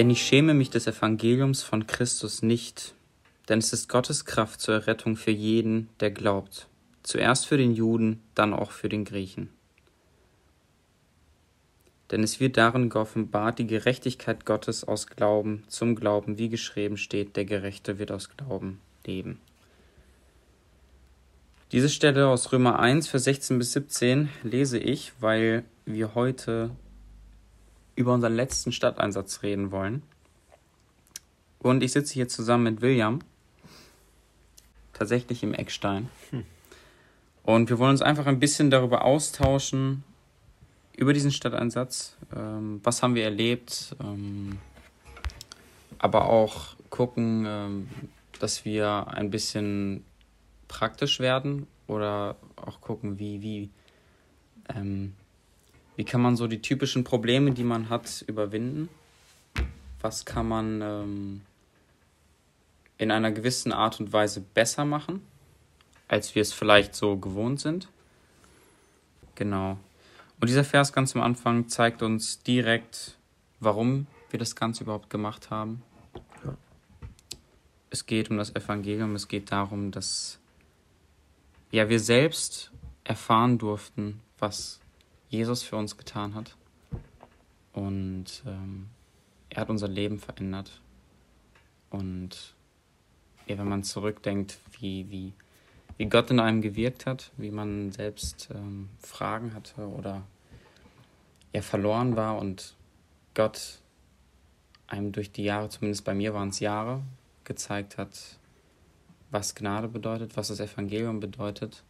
Denn ich schäme mich des Evangeliums von Christus nicht, denn es ist Gottes Kraft zur Errettung für jeden, der glaubt, zuerst für den Juden, dann auch für den Griechen. Denn es wird darin geoffenbart die Gerechtigkeit Gottes aus Glauben zum Glauben, wie geschrieben steht, der Gerechte wird aus Glauben leben. Diese Stelle aus Römer 1, Vers 16 bis 17 lese ich, weil wir heute über unseren letzten Stadteinsatz reden wollen. Und ich sitze hier zusammen mit William, tatsächlich im Eckstein. Hm. Und wir wollen uns einfach ein bisschen darüber austauschen, über diesen Stadteinsatz. Ähm, was haben wir erlebt? Ähm, aber auch gucken, ähm, dass wir ein bisschen praktisch werden oder auch gucken, wie, wie, ähm, wie kann man so die typischen Probleme, die man hat, überwinden? Was kann man ähm, in einer gewissen Art und Weise besser machen, als wir es vielleicht so gewohnt sind? Genau. Und dieser Vers ganz am Anfang zeigt uns direkt, warum wir das Ganze überhaupt gemacht haben. Ja. Es geht um das Evangelium, es geht darum, dass ja, wir selbst erfahren durften, was Jesus für uns getan hat. Und ähm, er hat unser Leben verändert. Und ja, wenn man zurückdenkt, wie, wie, wie Gott in einem gewirkt hat, wie man selbst ähm, Fragen hatte oder er verloren war und Gott einem durch die Jahre, zumindest bei mir waren es Jahre, gezeigt hat, was Gnade bedeutet, was das Evangelium bedeutet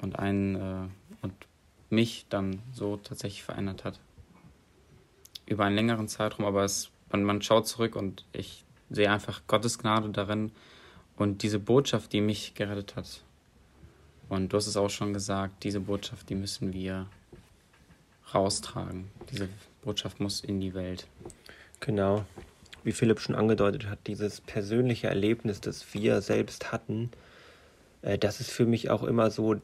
und einen äh, und mich dann so tatsächlich verändert hat. Über einen längeren Zeitraum, aber es, man, man schaut zurück und ich sehe einfach Gottes Gnade darin und diese Botschaft, die mich gerettet hat. Und du hast es auch schon gesagt, diese Botschaft, die müssen wir raustragen. Diese Botschaft muss in die Welt. Genau wie Philipp schon angedeutet hat, dieses persönliche Erlebnis, das wir selbst hatten, äh, das ist für mich auch immer so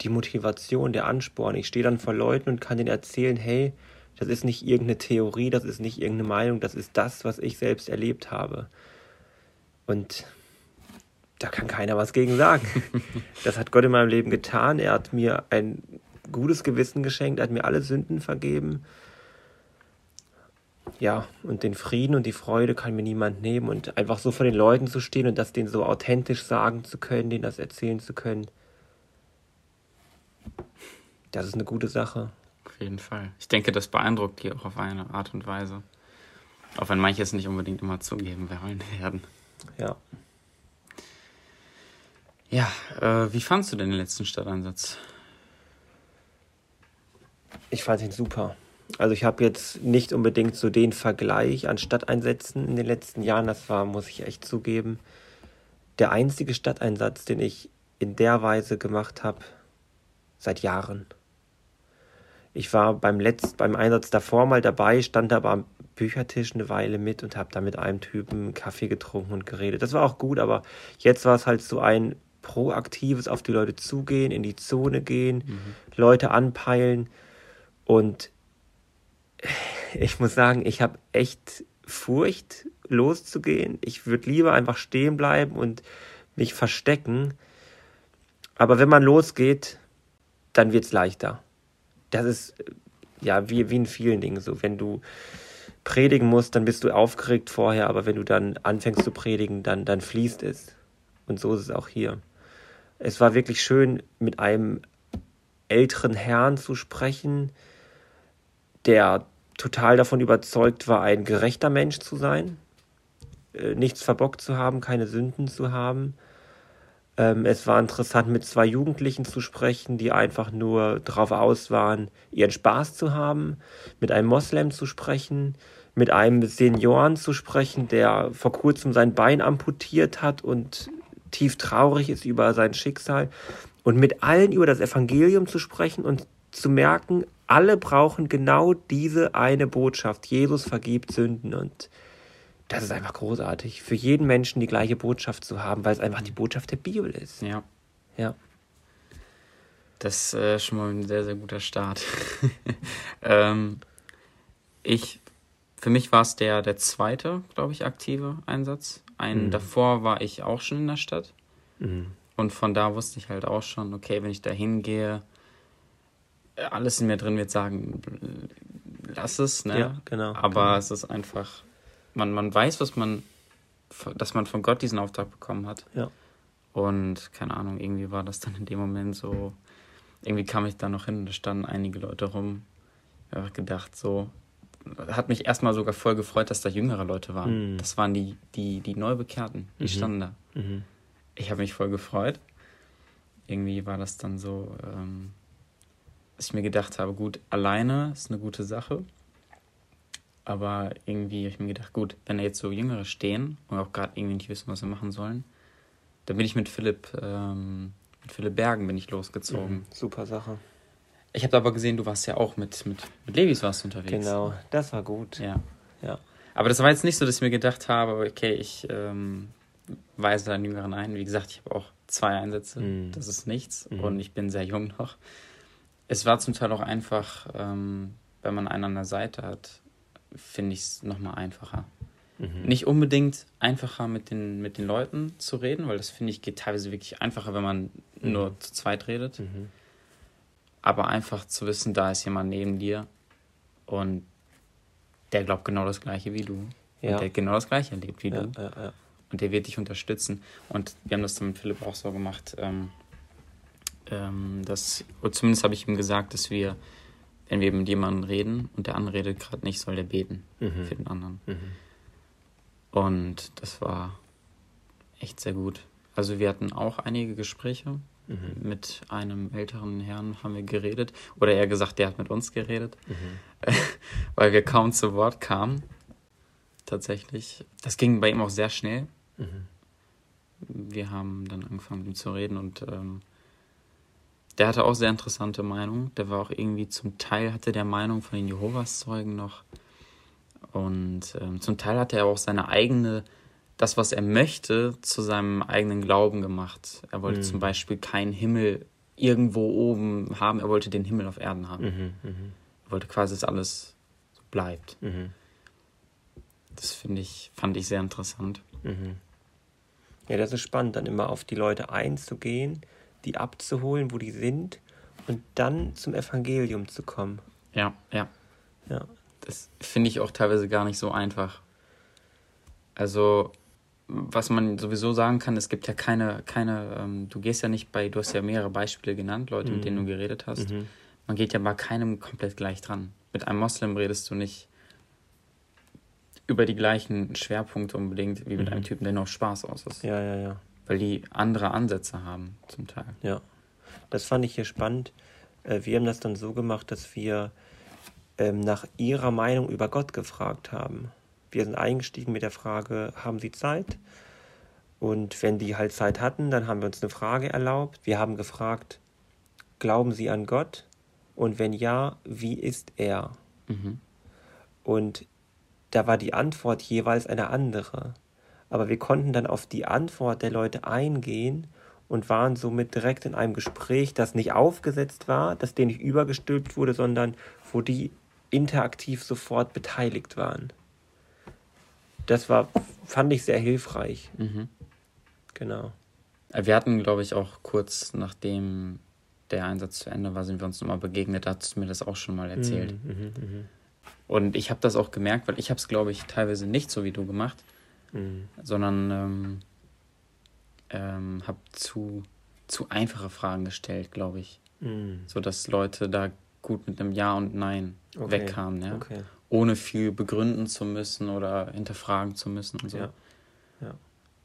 die Motivation, der Ansporn. Ich stehe dann vor Leuten und kann denen erzählen, hey, das ist nicht irgendeine Theorie, das ist nicht irgendeine Meinung, das ist das, was ich selbst erlebt habe. Und da kann keiner was gegen sagen. Das hat Gott in meinem Leben getan. Er hat mir ein gutes Gewissen geschenkt, er hat mir alle Sünden vergeben ja, und den Frieden und die Freude kann mir niemand nehmen und einfach so vor den Leuten zu stehen und das denen so authentisch sagen zu können, denen das erzählen zu können, das ist eine gute Sache. Auf jeden Fall. Ich denke, das beeindruckt die auch auf eine Art und Weise. Auch wenn manche es nicht unbedingt immer zugeben wollen werden. Ja. Ja, äh, wie fandst du denn den letzten Stadteinsatz? Ich fand ihn super. Also ich habe jetzt nicht unbedingt so den Vergleich an Stadteinsätzen in den letzten Jahren, das war, muss ich echt zugeben, der einzige Stadteinsatz, den ich in der Weise gemacht habe, seit Jahren. Ich war beim letzt, beim Einsatz davor mal dabei, stand aber am Büchertisch eine Weile mit und habe da mit einem Typen Kaffee getrunken und geredet. Das war auch gut, aber jetzt war es halt so ein proaktives auf die Leute zugehen, in die Zone gehen, mhm. Leute anpeilen und ich muss sagen, ich habe echt Furcht, loszugehen. Ich würde lieber einfach stehen bleiben und mich verstecken. Aber wenn man losgeht, dann wird es leichter. Das ist ja wie, wie in vielen Dingen so. Wenn du predigen musst, dann bist du aufgeregt vorher, aber wenn du dann anfängst zu predigen, dann, dann fließt es. Und so ist es auch hier. Es war wirklich schön, mit einem älteren Herrn zu sprechen, der total davon überzeugt war, ein gerechter Mensch zu sein, äh, nichts verbockt zu haben, keine Sünden zu haben. Ähm, es war interessant, mit zwei Jugendlichen zu sprechen, die einfach nur darauf aus waren, ihren Spaß zu haben, mit einem Moslem zu sprechen, mit einem Senioren zu sprechen, der vor kurzem sein Bein amputiert hat und tief traurig ist über sein Schicksal und mit allen über das Evangelium zu sprechen und zu merken, alle brauchen genau diese eine Botschaft. Jesus vergibt Sünden und das ist einfach großartig. Für jeden Menschen die gleiche Botschaft zu haben, weil es einfach die Botschaft der Bibel ist. Ja. Ja. Das ist äh, schon mal ein sehr, sehr guter Start. ähm, ich für mich war es der, der zweite, glaube ich, aktive Einsatz. Ein Mhm. davor war ich auch schon in der Stadt. Mhm. Und von da wusste ich halt auch schon, okay, wenn ich da hingehe, äh, alles in mir drin wird sagen, lass es, ne? Ja, genau. Aber genau. es ist einfach, man, man weiß, was man, dass man von Gott diesen Auftrag bekommen hat. Ja. Und keine Ahnung, irgendwie war das dann in dem Moment so, irgendwie kam ich da noch hin, da standen einige Leute rum. Ich habe gedacht, so, hat mich erstmal sogar voll gefreut, dass da jüngere Leute waren. Mhm. Das waren die, die, die Neubekehrten, die Mhm. standen da. Mhm. Ich habe mich voll gefreut. Irgendwie war das dann so, ähm, dass ich mir gedacht habe, gut, alleine ist eine gute Sache. Aber irgendwie habe ich mir gedacht, gut, wenn da jetzt so Jüngere stehen und auch gerade irgendwie nicht wissen, was sie machen sollen, dann bin ich mit Philipp, ähm, mit Philipp Bergen bin ich losgezogen. Mhm. Super Sache. Ich habe aber gesehen, du warst ja auch mit, mit, mit Levis warst unterwegs. Genau, das war gut. Ja. Ja. Aber das war jetzt nicht so, dass ich mir gedacht habe, okay, ich ähm, weise einen Jüngeren ein. Wie gesagt, ich habe auch zwei Einsätze. Mhm. Das ist nichts. Mhm. Und ich bin sehr jung noch. Es war zum Teil auch einfach, ähm, wenn man einen an der Seite hat, finde ich es nochmal einfacher. Mhm. Nicht unbedingt einfacher mit den, mit den Leuten zu reden, weil das finde ich geht teilweise wirklich einfacher, wenn man Mhm. nur zu zweit redet. Mhm. Aber einfach zu wissen, da ist jemand neben dir und der glaubt genau das Gleiche wie du. Ja. Und der genau das Gleiche erlebt wie Ja, du. ja. Und der wird dich unterstützen. Und wir haben das dann mit Philipp auch so gemacht, ähm, ähm, dass, oder zumindest habe ich ihm gesagt, dass wir, wenn wir mit jemandem reden und der andere redet gerade nicht, soll der beten Mhm. für den anderen. Mhm. Und das war echt sehr gut. Also wir hatten auch einige Gespräche. Mhm. Mit einem älteren Herrn haben wir geredet. Oder eher gesagt, der hat mit uns geredet. Mhm. weil wir kaum zu Wort kamen. Tatsächlich. Das ging bei ihm auch sehr schnell. Mhm. Wir haben dann angefangen, mit ihm zu reden und ähm, der hatte auch sehr interessante Meinungen. Der war auch irgendwie zum Teil hatte der Meinung von den Jehovas Zeugen noch. Und ähm, zum Teil hatte er auch seine eigene, das, was er möchte, zu seinem eigenen Glauben gemacht. Er wollte Mhm. zum Beispiel keinen Himmel irgendwo oben haben, er wollte den Himmel auf Erden haben. Mhm. Mhm. Er wollte quasi, dass alles so bleibt. Mhm. Das finde ich, fand ich sehr interessant. Mhm. Ja, das ist spannend, dann immer auf die Leute einzugehen, die abzuholen, wo die sind und dann zum Evangelium zu kommen. Ja, ja. Ja. Das finde ich auch teilweise gar nicht so einfach. Also, was man sowieso sagen kann, es gibt ja keine, keine, ähm, du gehst ja nicht bei, du hast ja mehrere Beispiele genannt, Leute, mit Mhm. denen du geredet hast. Mhm. Man geht ja bei keinem komplett gleich dran. Mit einem Moslem redest du nicht über die gleichen Schwerpunkte unbedingt wie mit Mhm. einem Typen, der auf Spaß aus ist. Ja, ja, ja. Weil die andere Ansätze haben, zum Teil. Ja, das fand ich hier spannend. Äh, Wir haben das dann so gemacht, dass wir ähm, nach ihrer Meinung über Gott gefragt haben. Wir sind eingestiegen mit der Frage, haben Sie Zeit? Und wenn die halt Zeit hatten, dann haben wir uns eine Frage erlaubt. Wir haben gefragt, glauben Sie an Gott? Und wenn ja, wie ist er? Mhm. Und da war die Antwort jeweils eine andere. Aber wir konnten dann auf die Antwort der Leute eingehen und waren somit direkt in einem Gespräch, das nicht aufgesetzt war, das denen nicht übergestülpt wurde, sondern wo die interaktiv sofort beteiligt waren. Das war, fand ich sehr hilfreich. Mhm. Genau. Äh, Wir hatten, glaube ich, auch kurz nachdem der Einsatz zu Ende war, sind wir uns nochmal begegnet. Da hast du mir das auch schon mal erzählt. Mhm, mhm, Und ich habe das auch gemerkt, weil ich habe es, glaube ich, teilweise nicht so wie du gemacht, mhm, sondern ähm, ähm, habe zu, zu einfache Fragen gestellt, glaube ich. mhm. So dass Leute da gut mit einem Ja und Nein Okay, wegkamen, ja. Okay. Ohne viel begründen zu müssen oder hinterfragen zu müssen und so. Ja. Ja.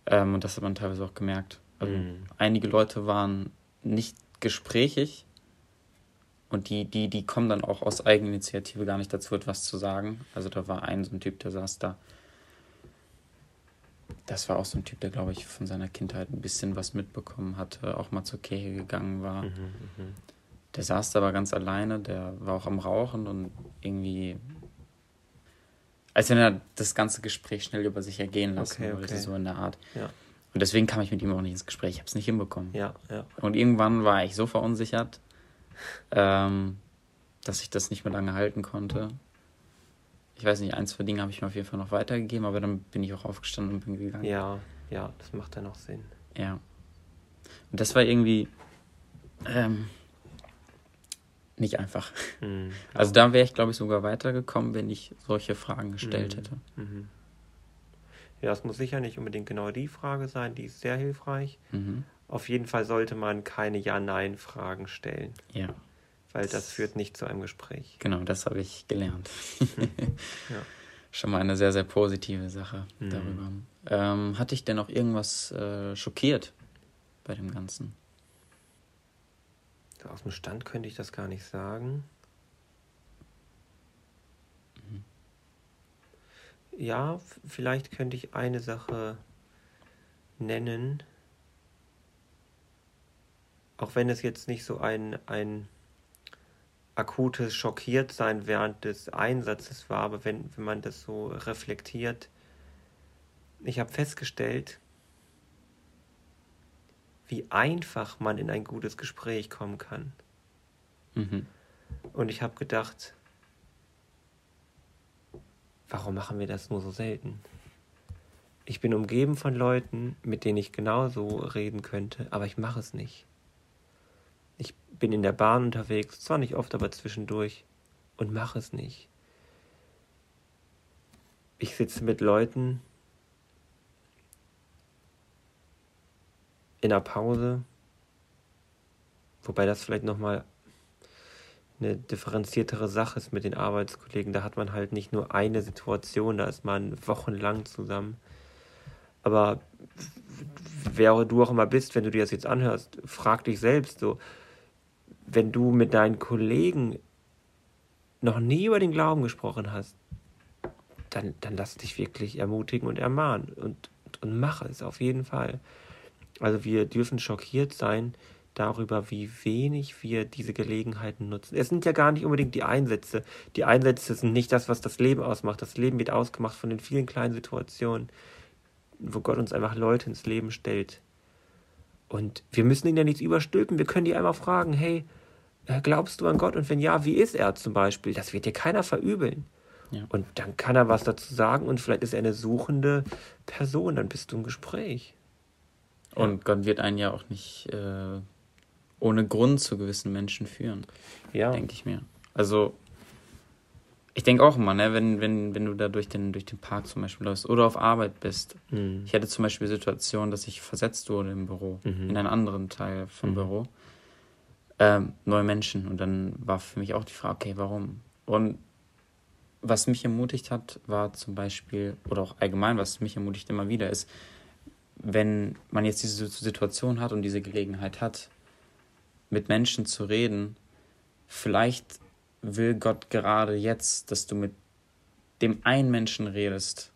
Ähm, und das hat man teilweise auch gemerkt. Also Mhm. einige Leute waren nicht gesprächig und die, die, die kommen dann auch aus Eigeninitiative gar nicht dazu, etwas zu sagen. Also da war ein so ein Typ, der saß da. Das war auch so ein Typ, der, glaube ich, von seiner Kindheit ein bisschen was mitbekommen hatte, auch mal zur Kirche gegangen war. Mhm, mhm. Der saß da aber ganz alleine, der war auch am Rauchen und irgendwie. Als wenn er das ganze Gespräch schnell über sich ergehen lassen Okay, wollte, okay. so in der Art. Ja. Und deswegen kam ich mit ihm auch nicht ins Gespräch. Ich habe es nicht hinbekommen. Ja, ja. Und irgendwann war ich so verunsichert, ähm, dass ich das nicht mehr lange halten konnte. Ich weiß nicht, ein, zwei Dinge habe ich mir auf jeden Fall noch weitergegeben, aber dann bin ich auch aufgestanden und bin gegangen. Ja, ja, das macht dann auch Sinn. Ja. Und das war irgendwie ähm, nicht einfach. Mhm. Also da wäre ich, glaube ich, sogar weitergekommen, wenn ich solche Fragen gestellt Mhm. hätte. Mhm. Ja, es muss sicher nicht unbedingt genau die Frage sein, die ist sehr hilfreich. Mhm. Auf jeden Fall sollte man keine Ja-Nein-Fragen stellen, Ja, weil das führt nicht zu einem Gespräch. genau, das habe ich gelernt. Ja. Schon mal eine sehr, sehr positive Sache Mhm. darüber. Ähm, hat dich denn noch irgendwas äh, schockiert bei dem Ganzen? So, aus dem Stand könnte ich das gar nicht sagen. Ja, f- vielleicht könnte ich eine Sache nennen. Auch wenn es jetzt nicht so ein, ein akutes Schockiertsein während des Einsatzes war, aber wenn, wenn man das so reflektiert, ich habe festgestellt, wie einfach man in ein gutes Gespräch kommen kann. Mhm. Und ich habe gedacht, warum machen wir das nur so selten? Ich bin umgeben von Leuten, mit denen ich genauso reden könnte, aber ich mache es nicht. Ich bin in der Bahn unterwegs, zwar nicht oft, aber zwischendurch und mache es nicht. Ich sitze mit Leuten in der Pause, wobei das vielleicht nochmal eine differenziertere Sache ist mit den Arbeitskollegen. Da hat man halt nicht nur eine Situation, da ist man wochenlang zusammen. Aber wer du auch immer bist, wenn du dir das jetzt anhörst, frag dich selbst so, wenn du mit deinen Kollegen noch nie über den Glauben gesprochen hast, dann, dann lass dich wirklich ermutigen und ermahnen und, und, und mach es auf jeden Fall. Also wir dürfen schockiert sein darüber, wie wenig wir diese Gelegenheiten nutzen. Es sind ja gar nicht unbedingt die Einsätze. Die Einsätze sind nicht das, was das Leben ausmacht. Das Leben wird ausgemacht von den vielen kleinen Situationen, wo Gott uns einfach Leute ins Leben stellt. Und wir müssen ihnen ja nichts überstülpen. Wir können die einmal fragen, hey, äh, glaubst du an Gott? Und wenn ja, wie ist er zum Beispiel? Das wird dir keiner verübeln. Ja. Und dann kann er was dazu sagen und vielleicht ist er eine suchende Person, dann bist du im Gespräch. Und Gott wird einen ja auch nicht äh, ohne Grund zu gewissen Menschen führen, Ja. denke ich mir. Also, ich denke auch immer, ne, wenn, wenn, wenn du da durch den, durch den Park zum Beispiel läufst oder auf Arbeit bist. Mhm. Ich hatte zum Beispiel die Situation, dass ich versetzt wurde im Büro, Mhm. in einen anderen Teil vom Mhm. Büro. Ähm, neue Menschen. Und dann war für mich auch die Frage, okay, warum? Und was mich ermutigt hat, war zum Beispiel, oder auch allgemein, was mich ermutigt immer wieder, ist, wenn man jetzt diese Situation hat und diese Gelegenheit hat, mit Menschen zu reden, vielleicht will Gott gerade jetzt, dass du mit dem einen Menschen redest,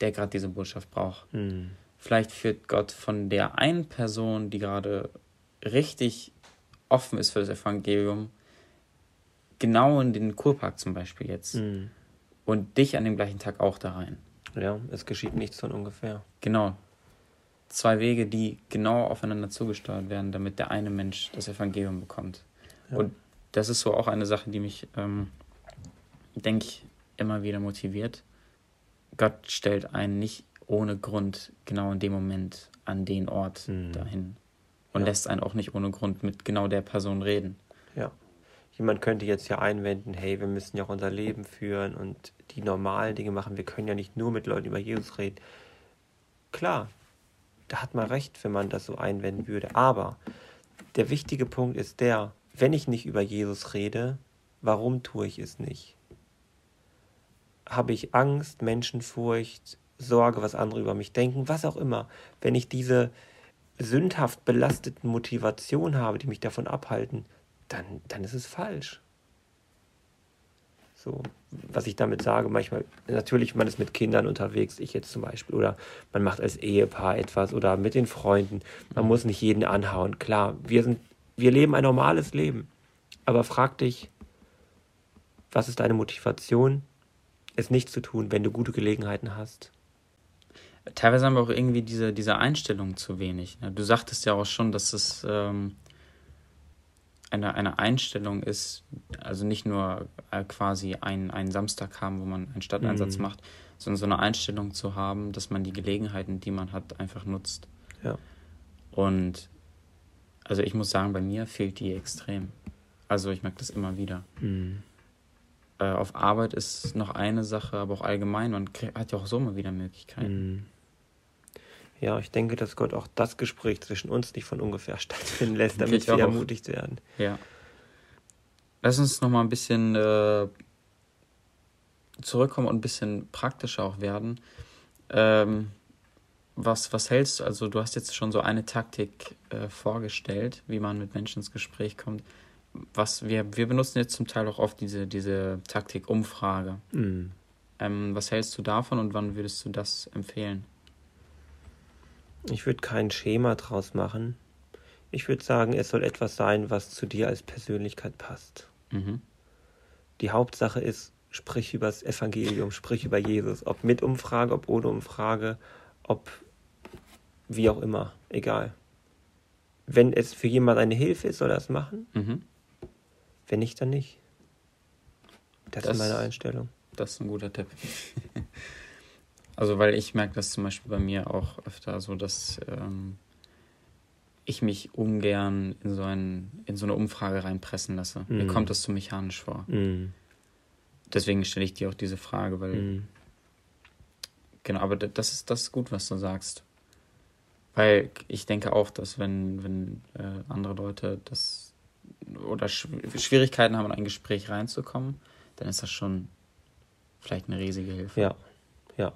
der gerade diese Botschaft braucht. Mhm. Vielleicht führt Gott von der einen Person, die gerade richtig offen ist für das Evangelium, genau in den Kurpark zum Beispiel jetzt Mhm. und dich an dem gleichen Tag auch da rein. Ja, es geschieht nichts von ungefähr. Genau. Zwei Wege, die genau aufeinander zugesteuert werden, damit der eine Mensch das Evangelium bekommt. Ja. Und das ist so auch eine Sache, die mich, ähm, denke ich, immer wieder motiviert. Gott stellt einen nicht ohne Grund genau in dem Moment an den Ort Mhm. dahin. Und Ja. lässt einen auch nicht ohne Grund mit genau der Person reden. Ja. Jemand könnte jetzt ja einwenden, hey, wir müssen ja auch unser Leben führen und die normalen Dinge machen. Wir können ja nicht nur mit Leuten über Jesus reden. Klar, da hat man recht, wenn man das so einwenden würde. Aber der wichtige Punkt ist der, wenn ich nicht über Jesus rede, warum tue ich es nicht? Habe ich Angst, Menschenfurcht, Sorge, was andere über mich denken, was auch immer. Wenn ich diese sündhaft belasteten Motivationen habe, die mich davon abhalten, dann, dann ist es falsch. So, was ich damit sage, manchmal, natürlich, man ist mit Kindern unterwegs, ich jetzt zum Beispiel, oder man macht als Ehepaar etwas oder mit den Freunden. Man muss nicht jeden anhauen. Klar, wir sind, wir leben ein normales Leben. Aber frag dich, was ist deine Motivation, es nicht zu tun, wenn du gute Gelegenheiten hast? Teilweise haben wir auch irgendwie diese, diese Einstellung zu wenig. Ne? Du sagtest ja auch schon, dass es ähm, eine, eine Einstellung ist, also nicht nur äh, quasi einen, einen Samstag haben, wo man einen Stadteinsatz Mhm. macht, sondern so eine Einstellung zu haben, dass man die Gelegenheiten, die man hat, einfach nutzt. Ja. Und also ich muss sagen, bei mir fehlt die extrem. Also ich merke das immer wieder. Mhm. Äh, auf Arbeit ist noch eine Sache, aber auch allgemein, man hat ja auch so mal wieder Möglichkeiten. Mhm. Ja, ich denke, dass Gott auch das Gespräch zwischen uns nicht von ungefähr stattfinden lässt, damit Ich auch. wir ermutigt werden. Ja. Lass uns noch mal ein bisschen äh, zurückkommen und ein bisschen praktischer auch werden. Ähm, was, was hältst du? Also, du hast jetzt schon so eine Taktik äh, vorgestellt, wie man mit Menschen ins Gespräch kommt. Was wir, wir benutzen jetzt zum Teil auch oft diese, diese Taktik Umfrage. Mhm. Ähm, was hältst du davon und wann würdest du das empfehlen? Ich würde kein Schema draus machen. Ich würde sagen, es soll etwas sein, was zu dir als Persönlichkeit passt. Mhm. Die Hauptsache ist, sprich über das Evangelium, sprich über Jesus. Ob mit Umfrage, ob ohne Umfrage, ob wie auch immer, egal. Wenn es für jemand eine Hilfe ist, soll er es machen. Mhm. Wenn nicht, dann nicht. Das, Das- ist meine Einstellung. Das ist ein guter Tipp. also, weil ich merke das zum Beispiel bei mir auch öfter so, dass ähm, ich mich ungern in so, ein, in so eine Umfrage reinpressen lasse. Mir Mhm. kommt das zu mechanisch vor. Mhm. Deswegen stelle ich dir auch diese Frage, weil, Mhm. genau, aber das ist, das ist gut, was du sagst. Weil ich denke auch, dass wenn, wenn äh, andere Leute das oder Sch Schwierigkeiten haben, in ein Gespräch reinzukommen, dann ist das schon vielleicht eine riesige Hilfe. Ja, ja,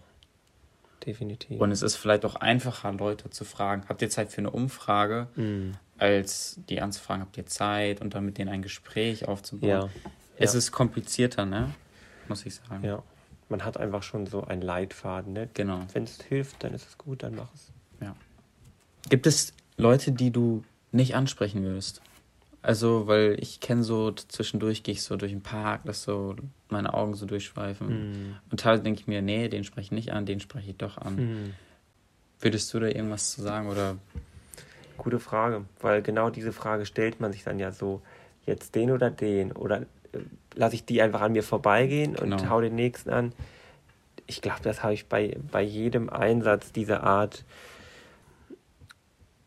definitiv. Und es ist vielleicht auch einfacher, Leute zu fragen, habt ihr Zeit für eine Umfrage, Mhm. als die anzufragen, habt ihr Zeit und dann mit denen ein Gespräch aufzubauen. Ja, Es ja. ist komplizierter, ne? Muss ich sagen. ja. Man hat einfach schon so einen Leitfaden. Ne? Genau. Wenn es hilft, dann ist es gut, dann mach es. Gibt es Leute, die du nicht ansprechen würdest? Also, weil ich kenne so, zwischendurch gehe ich so durch den Park, dass so meine Augen so durchschweifen. Mhm. Und teilweise denke ich mir, nee, den spreche ich nicht an, den spreche ich doch an. Mhm. Würdest du da irgendwas zu sagen oder Gute Frage, weil genau diese Frage stellt man sich dann ja so, jetzt den oder den oder äh, lasse ich die einfach an mir vorbeigehen und Genau. hau den nächsten an. Ich glaube, das habe ich bei, bei jedem Einsatz dieser Art.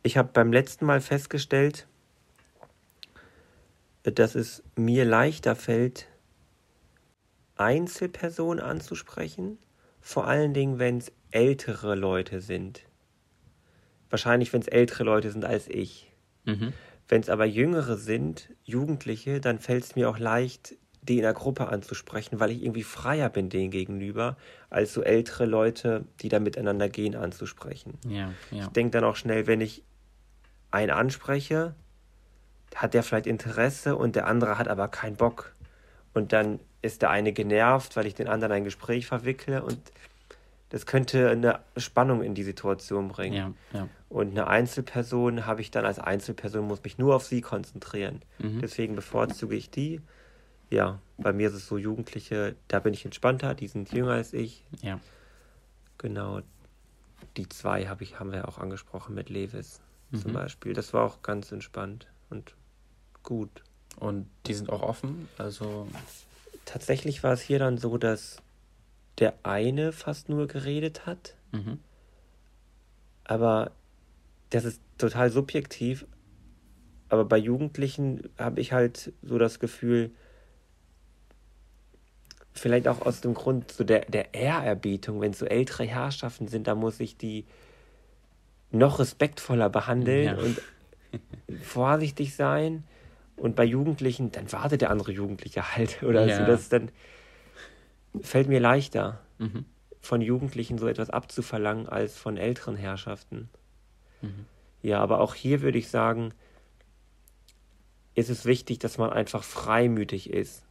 Ich habe beim letzten Mal festgestellt, dass es mir leichter fällt, Einzelpersonen anzusprechen, vor allen Dingen, wenn es ältere Leute sind. Wahrscheinlich, wenn es ältere Leute sind als ich. mhm. Wenn es aber Jüngere sind, Jugendliche, dann fällt es mir auch leicht, die in der Gruppe anzusprechen, weil ich irgendwie freier bin denen gegenüber, als so ältere Leute, die da miteinander gehen, anzusprechen. ja, ja. Ich denke dann auch schnell, wenn ich einen anspreche, hat der vielleicht Interesse und der andere hat aber keinen Bock. Und dann ist der eine genervt, weil ich den anderen ein Gespräch verwickle und das könnte eine Spannung in die Situation bringen. Ja, ja. Und eine Einzelperson habe ich dann als Einzelperson, muss mich nur auf sie konzentrieren. Mhm. Deswegen bevorzuge ich die. Ja, bei mir ist es so Jugendliche, da bin ich entspannter, die sind jünger als ich. Ja. Genau. Die zwei habe ich, haben wir auch angesprochen mit Levis zum Mhm. Beispiel. Das war auch ganz entspannt und gut. Und die sind auch offen, also Tatsächlich war es hier dann so, dass der eine fast nur geredet hat, mhm. aber das ist total subjektiv. Aber bei Jugendlichen habe ich halt so das Gefühl, vielleicht auch aus dem Grund so der, der Ehrerbietung, wenn es so ältere Herrschaften sind, da muss ich die noch respektvoller behandeln Ja. und vorsichtig sein. Und bei Jugendlichen, dann wartet der andere Jugendliche halt. Oder Ja. so, das dann fällt mir leichter, Mhm. von Jugendlichen so etwas abzuverlangen als von älteren Herrschaften. Mhm. Ja, aber auch hier würde ich sagen, ist es wichtig, dass man einfach freimütig ist.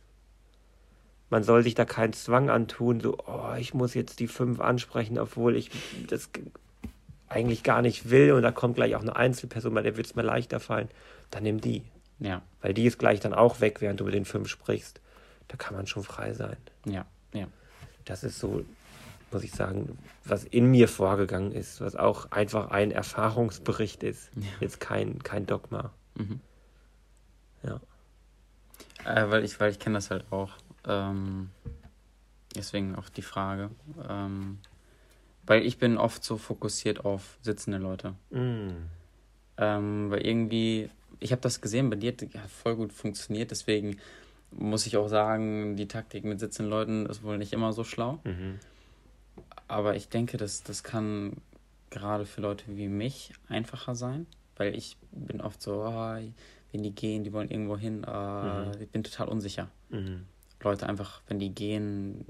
Man soll sich da keinen Zwang antun, so, oh, ich muss jetzt die fünf ansprechen, obwohl ich das eigentlich gar nicht will und da kommt gleich auch eine Einzelperson, bei der wird es mir leichter fallen. Dann nimm die, Ja, weil die ist gleich dann auch weg, während du mit den fünf sprichst. Da kann man schon frei sein. ja, ja. Das ist so, muss ich sagen, was in mir vorgegangen ist, was auch einfach ein Erfahrungsbericht ist. Ja. Jetzt kein, kein Dogma. Mhm. Ja. Äh, weil ich, weil ich kenne das halt auch. Ähm, deswegen auch die Frage. Ähm, weil ich bin oft so fokussiert auf sitzende Leute. Mm. Ähm, weil irgendwie, ich habe das gesehen, bei dir hat voll gut funktioniert, deswegen muss ich auch sagen, die Taktik mit sitzenden Leuten ist wohl nicht immer so schlau. Mhm. Aber ich denke, das, das kann gerade für Leute wie mich einfacher sein, weil ich bin oft so, ah, wenn die gehen, die wollen irgendwo hin, äh, Mhm. ich bin total unsicher. Mhm. Leute einfach, wenn die gehen,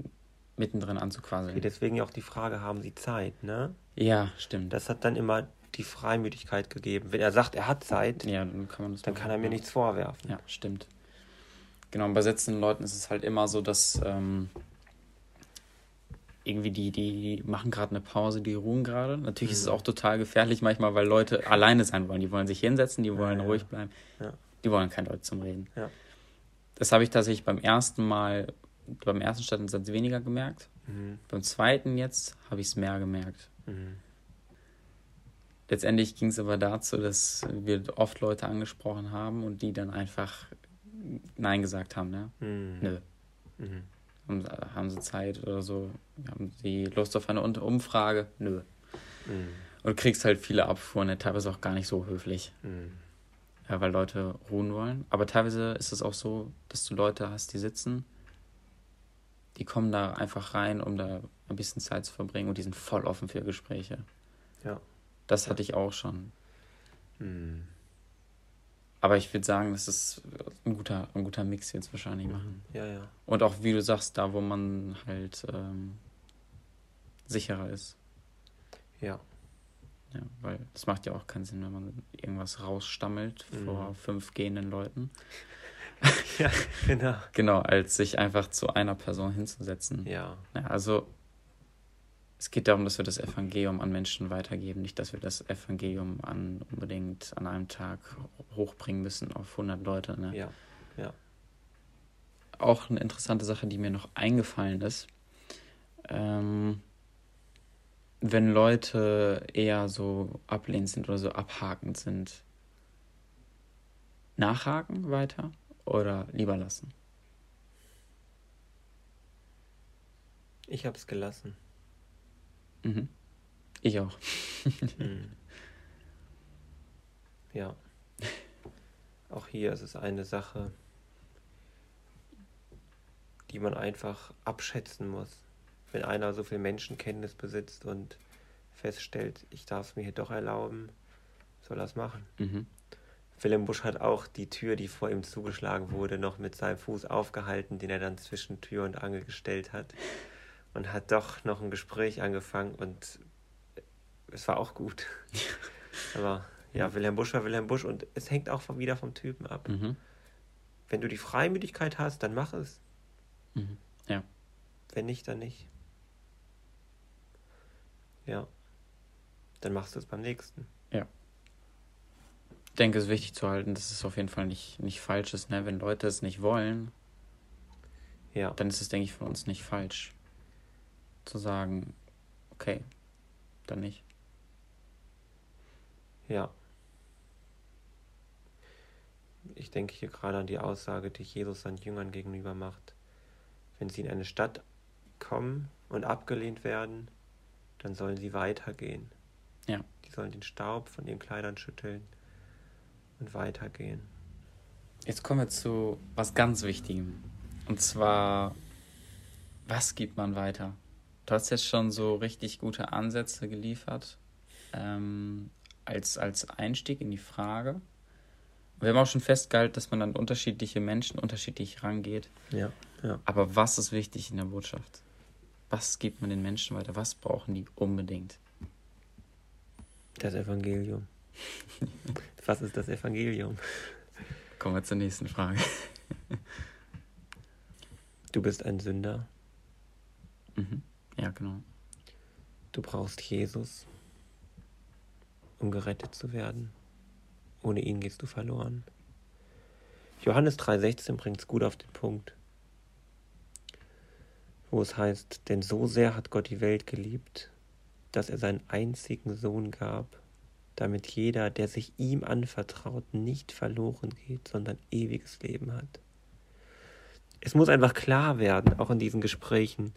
mittendrin anzuquasseln. Okay, deswegen auch die Frage, haben Sie Zeit, ne? Ja, stimmt. Das hat dann immer die Freimütigkeit gegeben. Wenn er sagt, er hat Zeit, ja, dann kann man das dann kann er mir nichts vorwerfen. Ja, stimmt. Genau, und bei sitzenden Leuten ist es halt immer so, dass ähm, irgendwie die, die machen gerade eine Pause, die ruhen gerade. Natürlich ist es Mhm. auch total gefährlich manchmal, weil Leute alleine sein wollen. Die wollen sich hinsetzen, die wollen ja. ruhig bleiben. Ja. Die wollen keine Leute zum Reden. Das habe ich tatsächlich beim ersten Mal, beim ersten Stadteinsatz weniger gemerkt. Mhm. Beim zweiten jetzt habe ich es mehr gemerkt. Mhm. Letztendlich ging es aber dazu, dass wir oft Leute angesprochen haben und die dann einfach Nein gesagt haben. Ne? Mhm. Nö. Mhm. Haben, haben sie Zeit oder so? Haben sie Lust auf eine Umfrage? Nö. Mhm. Und du kriegst halt viele Abfuhren, ne? teilweise auch gar nicht so höflich, Mhm. ja, weil Leute ruhen wollen. Aber teilweise ist es auch so, dass du Leute hast, die sitzen, die kommen da einfach rein, um da ein bisschen Zeit zu verbringen und die sind voll offen für Gespräche. Ja. Das hatte ich auch schon. Mhm. Aber ich würde sagen, das ist ein guter, ein guter Mix jetzt wahrscheinlich machen. Ja, ja. Und auch, wie du sagst, da, wo man halt ähm, sicherer ist. Ja. Ja, weil es macht ja auch keinen Sinn, wenn man irgendwas rausstammelt Mhm. vor fünf gehenden Leuten. Ja, genau. Genau, als sich einfach zu einer Person hinzusetzen. Ja. Ja, also es geht darum, dass wir das Evangelium an Menschen weitergeben, nicht, dass wir das Evangelium an unbedingt an einem Tag hochbringen müssen auf 100 Leute. Ne? Ja. Auch eine interessante Sache, die mir noch eingefallen ist. Ähm, wenn Leute eher so ablehnend sind oder so abhakend sind, nachhaken weiter oder lieber lassen? Ich hab's gelassen. Mhm. Ich auch. Mhm. Ja. Auch hier ist es eine Sache, die man einfach abschätzen muss. Wenn einer so viel Menschenkenntnis besitzt und feststellt, ich darf es mir hier doch erlauben, soll er es machen. Mhm. Willem Busch hat auch die Tür, die vor ihm zugeschlagen wurde, noch mit seinem Fuß aufgehalten, den er dann zwischen Tür und Angel gestellt hat. Und hat doch noch ein Gespräch angefangen und es war auch gut. Aber ja, Wilhelm Busch war Wilhelm Busch und es hängt auch wieder vom Typen ab. Mhm. Wenn du die Freimütigkeit hast, dann mach es. Mhm. Wenn nicht, dann nicht. Ja. Dann machst du es beim nächsten. Ich denke, es ist wichtig zu halten, dass es auf jeden Fall nicht, nicht falsch ist. Ne? Wenn Leute es nicht wollen, Ja. dann ist es, denke ich, von uns nicht falsch zu sagen, okay, dann nicht. Ja. Ich denke hier gerade an die Aussage, die Jesus seinen Jüngern gegenüber macht. Wenn sie in eine Stadt kommen und abgelehnt werden, dann sollen sie weitergehen. Ja. Die sollen den Staub von ihren Kleidern schütteln und weitergehen. Jetzt kommen wir zu was ganz Wichtigem. Und zwar, was gibt man weiter? Du hast jetzt schon so richtig gute Ansätze geliefert ähm, als, als Einstieg in die Frage. Wir haben auch schon festgehalten, dass man an unterschiedliche Menschen unterschiedlich rangeht. Ja, ja. Aber was ist wichtig in der Botschaft? Was gibt man den Menschen weiter? Was brauchen die unbedingt? Das Evangelium. Was ist das Evangelium? Kommen wir zur nächsten Frage. Du bist ein Sünder. Mhm. Ja, genau. Du brauchst Jesus, um gerettet zu werden. Ohne ihn gehst du verloren. Johannes 3,16 bringt es gut auf den Punkt, wo es heißt: Denn so sehr hat Gott die Welt geliebt, dass er seinen einzigen Sohn gab, damit jeder, der sich ihm anvertraut, nicht verloren geht, sondern ewiges Leben hat. es muss einfach klar werden, auch in diesen Gesprächen.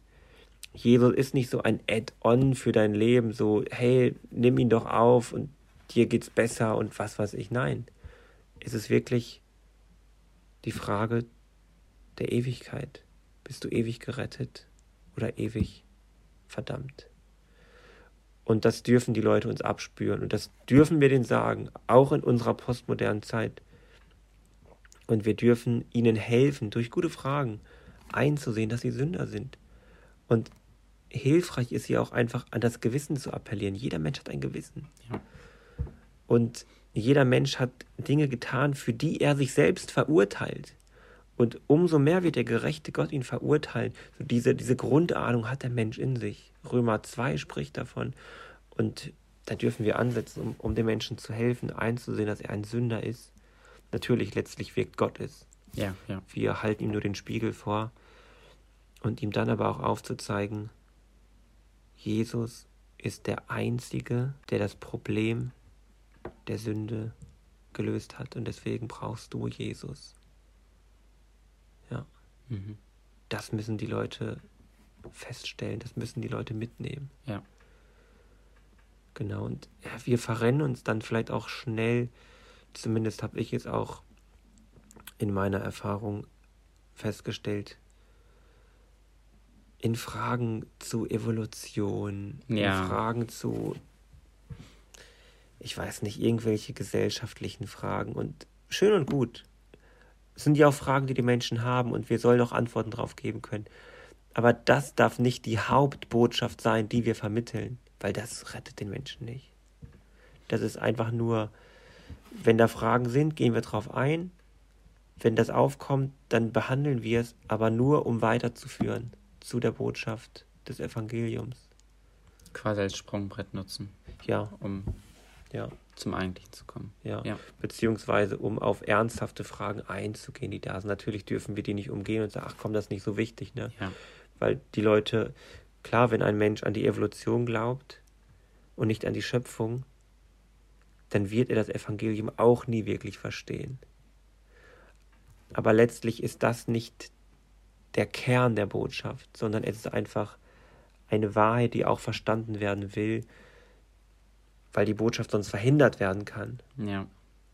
Jesus ist nicht so ein Add-on für dein Leben, so, hey, nimm ihn doch auf und dir geht's besser und was weiß ich. Nein. Es ist wirklich die Frage der Ewigkeit. Bist du ewig gerettet oder ewig verdammt? Und das dürfen die Leute uns abspüren und das dürfen wir denen sagen, auch in unserer postmodernen Zeit. Und wir dürfen ihnen helfen, durch gute Fragen einzusehen, dass sie Sünder sind. Und hilfreich ist hier auch einfach an das Gewissen zu appellieren. Jeder Mensch hat ein Gewissen. Ja. Und jeder Mensch hat Dinge getan, für die er sich selbst verurteilt. Und umso mehr wird der gerechte Gott ihn verurteilen. So diese, diese Grundahnung hat der Mensch in sich. Römer 2 spricht davon. Und da dürfen wir ansetzen, um, um dem Menschen zu helfen, einzusehen, dass er ein Sünder ist. Natürlich, letztlich wirkt Gott es. Ja, ja. Wir halten ihm nur den Spiegel vor und ihm dann aber auch aufzuzeigen, Jesus ist der Einzige, der das Problem der Sünde gelöst hat und deswegen brauchst du Jesus. Mhm. Das müssen die Leute feststellen, das müssen die Leute mitnehmen. Ja. Genau, und wir verrennen uns dann vielleicht auch schnell, zumindest habe ich jetzt auch in meiner Erfahrung festgestellt, in Fragen zu Evolution, ja. in Fragen zu, ich weiß nicht, irgendwelche gesellschaftlichen Fragen. Und schön und gut. Es sind ja auch Fragen, die die Menschen haben und wir sollen auch Antworten darauf geben können. Aber das darf nicht die Hauptbotschaft sein, die wir vermitteln, weil das rettet den Menschen nicht. Das ist einfach nur, wenn da Fragen sind, gehen wir drauf ein. Wenn das aufkommt, dann behandeln wir es, aber nur um weiterzuführen zu der Botschaft des Evangeliums. Quasi als Sprungbrett nutzen. Ja. Um ja. zum Eigentlichen zu kommen. Ja. ja. Beziehungsweise um auf ernsthafte Fragen einzugehen, die da sind. Natürlich dürfen wir die nicht umgehen und sagen, ach komm, das ist nicht so wichtig, ne? Ja. Weil die Leute, klar, wenn ein Mensch an die Evolution glaubt und nicht an die Schöpfung, dann wird er das Evangelium auch nie wirklich verstehen. Aber letztlich ist das nicht der Kern der Botschaft, sondern es ist einfach eine Wahrheit, die auch verstanden werden will, weil die Botschaft sonst verhindert werden kann. Ja.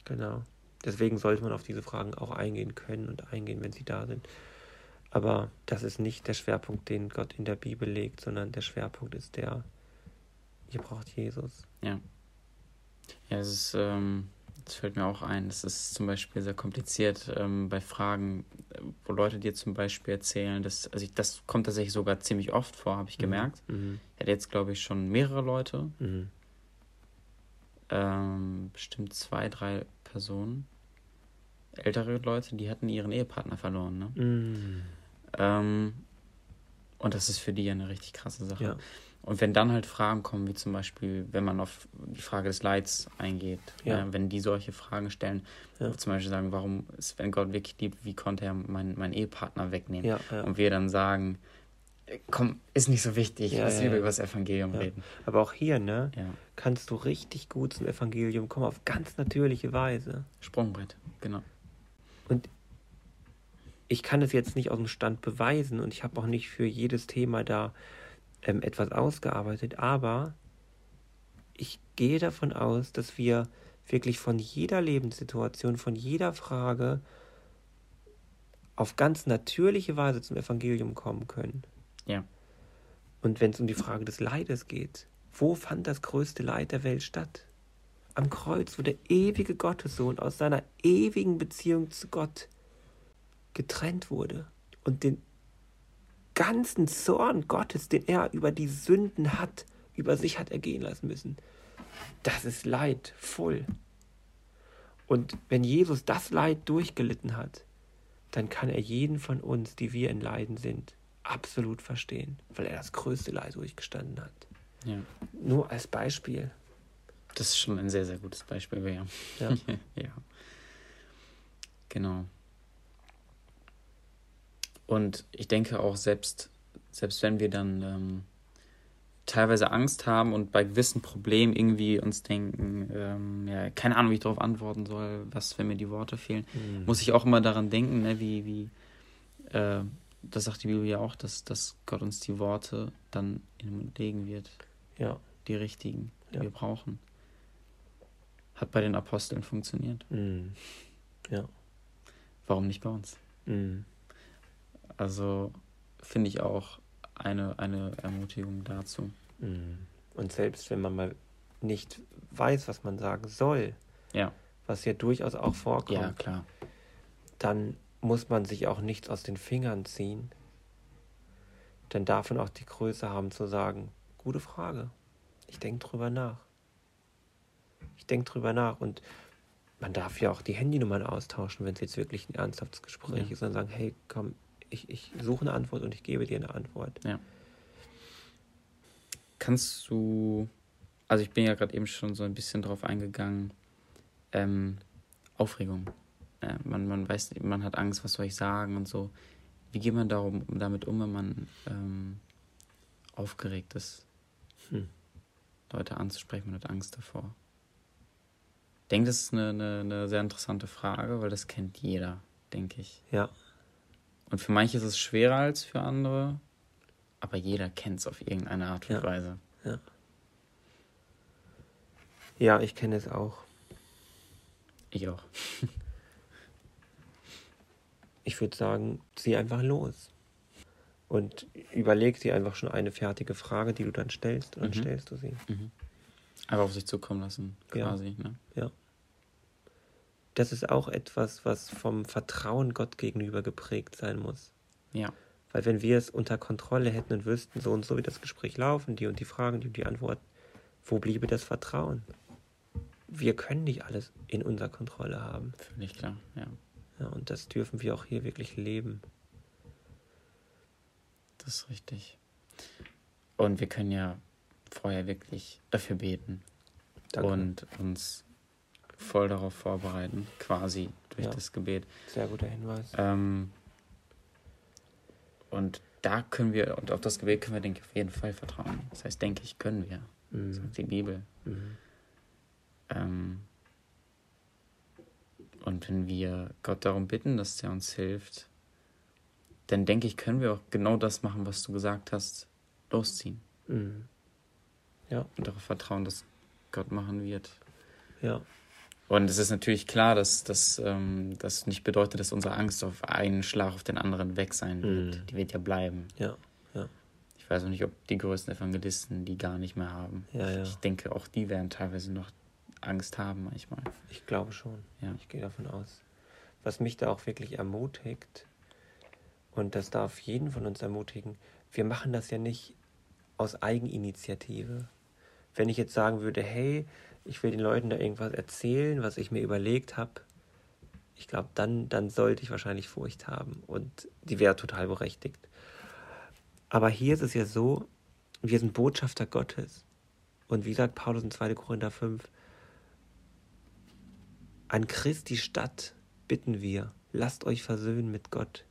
Genau. Deswegen sollte man auf diese Fragen auch eingehen können und eingehen, wenn sie da sind. Aber das ist nicht der Schwerpunkt, den Gott in der Bibel legt, sondern der Schwerpunkt ist der, ihr braucht Jesus. Ja. Ja, es ist, ähm, das fällt mir auch ein, das ist zum Beispiel sehr kompliziert ähm, bei Fragen, wo Leute dir zum Beispiel erzählen, dass, also ich, das kommt tatsächlich sogar ziemlich oft vor, habe ich mhm. gemerkt. Mhm. Ich hatte jetzt, glaube ich, schon mehrere Leute, mhm. Ähm, bestimmt zwei, drei Personen, ältere Leute, die hatten ihren Ehepartner verloren. Ne? Mhm. Ähm, und das ist für die ja eine richtig krasse Sache. Ja. Und wenn dann halt Fragen kommen, wie zum Beispiel, wenn man auf die Frage des Leids eingeht, ja. äh, wenn die solche Fragen stellen, ja. zum Beispiel sagen, warum ist, wenn Gott wirklich liebt, wie konnte er meinen mein Ehepartner wegnehmen? Und wir dann sagen, komm, ist nicht so wichtig, ja, lass lieber über das Evangelium reden. Aber auch hier, ne, kannst du richtig gut zum Evangelium kommen, auf ganz natürliche Weise. Sprungbrett, genau. Und ich kann es jetzt nicht aus dem Stand beweisen und ich habe auch nicht für jedes Thema da ähm, etwas ausgearbeitet, aber ich gehe davon aus, dass wir wirklich von jeder Lebenssituation, von jeder Frage auf ganz natürliche Weise zum Evangelium kommen können. Ja. Und wenn es um die Frage des Leides geht, wo fand das größte Leid der Welt statt? Am Kreuz, wo der ewige Gottessohn aus seiner ewigen Beziehung zu Gott getrennt wurde und den ganzen Zorn Gottes, den er über die Sünden hat, über sich hat ergehen lassen müssen. Das ist leidvoll. Und wenn Jesus das Leid durchgelitten hat, dann kann er jeden von uns, die wir in Leiden sind, absolut verstehen, weil er das größte Leid durchgestanden hat. Ja. Nur als Beispiel. Das ist schon ein sehr, sehr gutes Beispiel, ja. Ja. ja. Genau. Und ich denke auch, selbst, selbst wenn wir dann ähm, teilweise Angst haben und bei gewissen Problemen irgendwie uns denken, ähm, ja, keine Ahnung, wie ich darauf antworten soll, was, wenn mir die Worte fehlen, mhm. muss ich auch immer daran denken, ne, wie, wie äh, das sagt die Bibel ja auch, dass, dass Gott uns die Worte dann in den Mund legen wird. Ja. Die richtigen, die Ja. wir brauchen. Hat bei den Aposteln funktioniert. Mhm. Ja. Warum nicht bei uns? Mhm. Also finde ich auch eine, eine Ermutigung dazu. Mhm. Und selbst wenn man mal nicht weiß, was man sagen soll, Ja. was ja durchaus auch vorkommt, Ja, klar. dann muss man sich auch nichts aus den Fingern ziehen. Dann darf man auch die Größe haben zu sagen, gute Frage. Ich denke drüber nach. Ich denke drüber nach und man darf ja auch die Handynummern austauschen, wenn es jetzt wirklich ein ernsthaftes Gespräch Ja. ist und sagen, hey, komm, ich, ich suche eine Antwort und ich gebe dir eine Antwort. Kannst du, also ich bin ja gerade eben schon so ein bisschen drauf eingegangen, ähm, Aufregung. Äh, man, man weiß, man hat Angst, was soll ich sagen und so. Wie geht man darum, damit um, wenn man ähm, aufgeregt ist, Hm. Leute anzusprechen, man hat Angst davor? Ich denke, das ist eine, eine, eine sehr interessante Frage, weil das kennt jeder, denke ich. Ja, Und für manche ist es schwerer als für andere, aber jeder kennt es auf irgendeine Art und Ja. Weise. ja, ich kenne es auch. Ich auch. Ich würde sagen, zieh einfach los. Und überleg dir einfach schon eine fertige Frage, die du dann stellst, und dann Mhm. stellst du sie. Einfach auf sich zukommen lassen, Ja. quasi. Ne? Das ist auch etwas, was vom Vertrauen Gott gegenüber geprägt sein muss. Ja. Weil wenn wir es unter Kontrolle hätten und wüssten, so und so wie das Gespräch laufen, die und die Fragen, die und die Antworten, wo bliebe das Vertrauen? Wir können nicht alles in unserer Kontrolle haben. Völlig klar, ja. Ja, und das dürfen wir auch hier wirklich leben. Das ist richtig. Und wir können ja vorher wirklich dafür beten Danke. und uns voll darauf vorbereiten, quasi durch Ja. das Gebet. Sehr guter Hinweis. Ähm, und da können wir, und auf das Gebet können wir, denke ich, auf jeden Fall vertrauen. Das heißt, denke ich, können wir. Mhm. Sagt die Bibel. Mhm. Ähm, und wenn wir Gott darum bitten, dass er uns hilft, dann denke ich, können wir auch genau das machen, was du gesagt hast, losziehen. Mhm. Und darauf vertrauen, dass Gott machen wird. Ja, Und es ist natürlich klar, dass dass, ähm, das nicht bedeutet, dass unsere Angst auf einen Schlag auf den anderen weg sein wird. Mhm. Die wird ja bleiben. ja, Ich weiß auch nicht, ob die größten Evangelisten die gar nicht mehr haben. ja, ja. Ich denke, auch die werden teilweise noch Angst haben manchmal. Ich glaube schon. Ja. Ich gehe davon aus. Was mich da auch wirklich ermutigt, und das darf jeden von uns ermutigen, wir machen das ja nicht aus Eigeninitiative. Wenn ich jetzt sagen würde, hey, ich will den Leuten da irgendwas erzählen, was ich mir überlegt habe, ich glaube, dann, dann sollte ich wahrscheinlich Furcht haben. Und die wäre total berechtigt. Aber hier ist es ja so, wir sind Botschafter Gottes. Und wie sagt Paulus in 2. Korinther 5, an Christi Stadt bitten wir, lasst euch versöhnen mit Gott.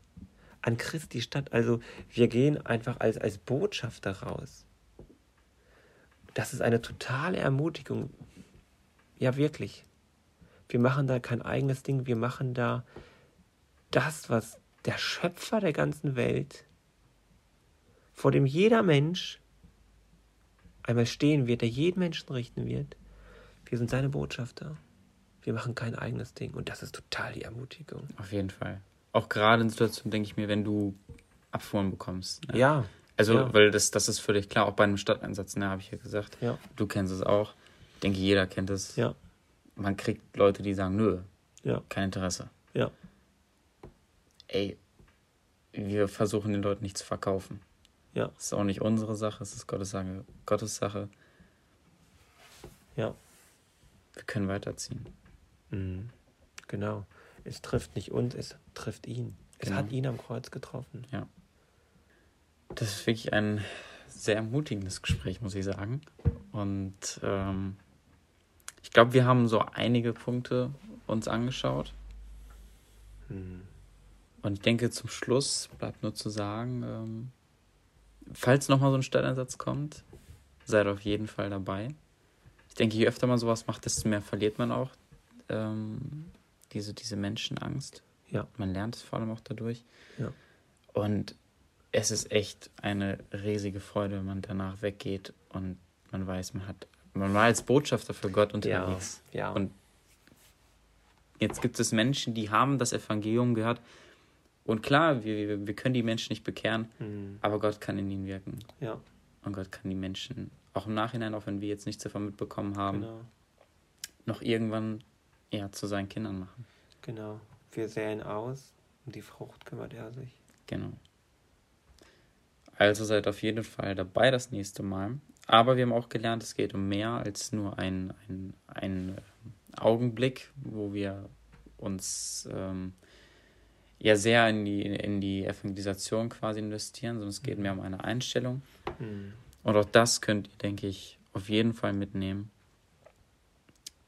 An Christi Stadt, also wir gehen einfach als, als Botschafter raus. Das ist eine totale Ermutigung. Ja, wirklich. Wir machen da kein eigenes Ding, wir machen da das, was der Schöpfer der ganzen Welt, vor dem jeder Mensch einmal stehen wird, der jeden Menschen richten wird. Wir sind seine Botschafter. Wir machen kein eigenes Ding. Und das ist total die Ermutigung. Auf jeden Fall. Auch gerade in Situationen, denke ich mir, wenn du Abfuhren bekommst. Ne? Ja, Also, ja. weil das, das ist völlig klar, auch bei einem Stadteinsatz, ne, habe ich ja gesagt. ja, Du kennst es auch. Ich denke, jeder kennt es. ja, Man kriegt Leute, die sagen, nö, ja, kein Interesse. ja, Ey, wir versuchen den Leuten nicht zu verkaufen. ja, Das ist auch nicht unsere Sache, es ist Gottes Sache. Gottes Sache. ja. Wir können weiterziehen. Mhm. Genau. Es trifft nicht uns, es trifft ihn. Es Genau. hat ihn am Kreuz getroffen. Das ist wirklich ein sehr ermutigendes Gespräch, muss ich sagen. Und ähm, ich glaube, wir haben so einige Punkte uns angeschaut. Mhm. Und ich denke, zum Schluss bleibt nur zu sagen, ähm, falls nochmal so ein Stadteinsatz kommt, seid auf jeden Fall dabei. Ich denke, je öfter man sowas macht, desto mehr verliert man auch ähm, diese, diese Menschenangst. Ja. Man lernt es vor allem auch dadurch. Ja. Und es ist echt eine riesige Freude, wenn man danach weggeht und man weiß, man hat, man war als Botschafter für Gott unterwegs. Ja, ja. Und jetzt gibt es Menschen, die haben das Evangelium gehört. Und klar, wir, wir können die Menschen nicht bekehren, Mhm. aber Gott kann in ihnen wirken. Ja, Und Gott kann die Menschen auch im Nachhinein, auch wenn wir jetzt nichts davon mitbekommen haben, genau. noch irgendwann ja, zu seinen Kindern machen. Genau. Wir säen aus, um die Frucht kümmert er sich. Genau. Also seid auf jeden Fall dabei das nächste Mal. Aber wir haben auch gelernt, es geht um mehr als nur ein, ein, ein Augenblick, wo wir uns ähm, ja sehr in die, in die Evangelisation quasi investieren, sondern es geht mehr um eine Einstellung. Mhm. Und auch das könnt ihr, denke ich, auf jeden Fall mitnehmen.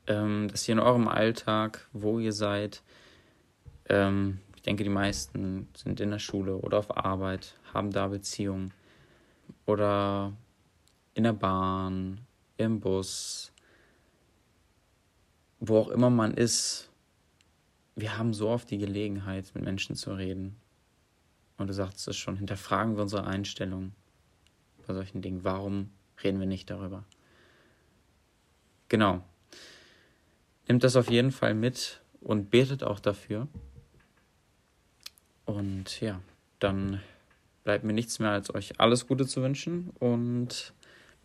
Ähm, dass ihr in eurem Alltag, wo ihr seid, ähm, ich denke, die meisten sind in der Schule oder auf Arbeit, haben da Beziehungen. Oder in der Bahn, im Bus, wo auch immer man ist. Wir haben so oft die Gelegenheit, mit Menschen zu reden. Und du sagst es schon, hinterfragen wir unsere Einstellung bei solchen Dingen. Warum reden wir nicht darüber? Genau. Nimmt das auf jeden Fall mit und betet auch dafür. Und ja, dann bleibt mir nichts mehr, als euch alles Gute zu wünschen und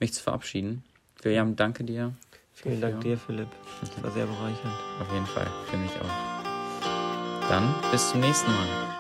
mich zu verabschieden. William, danke dir. Vielen Dank dir, Philipp. Das war sehr bereichernd. Auf jeden Fall, für mich auch. Dann bis zum nächsten Mal.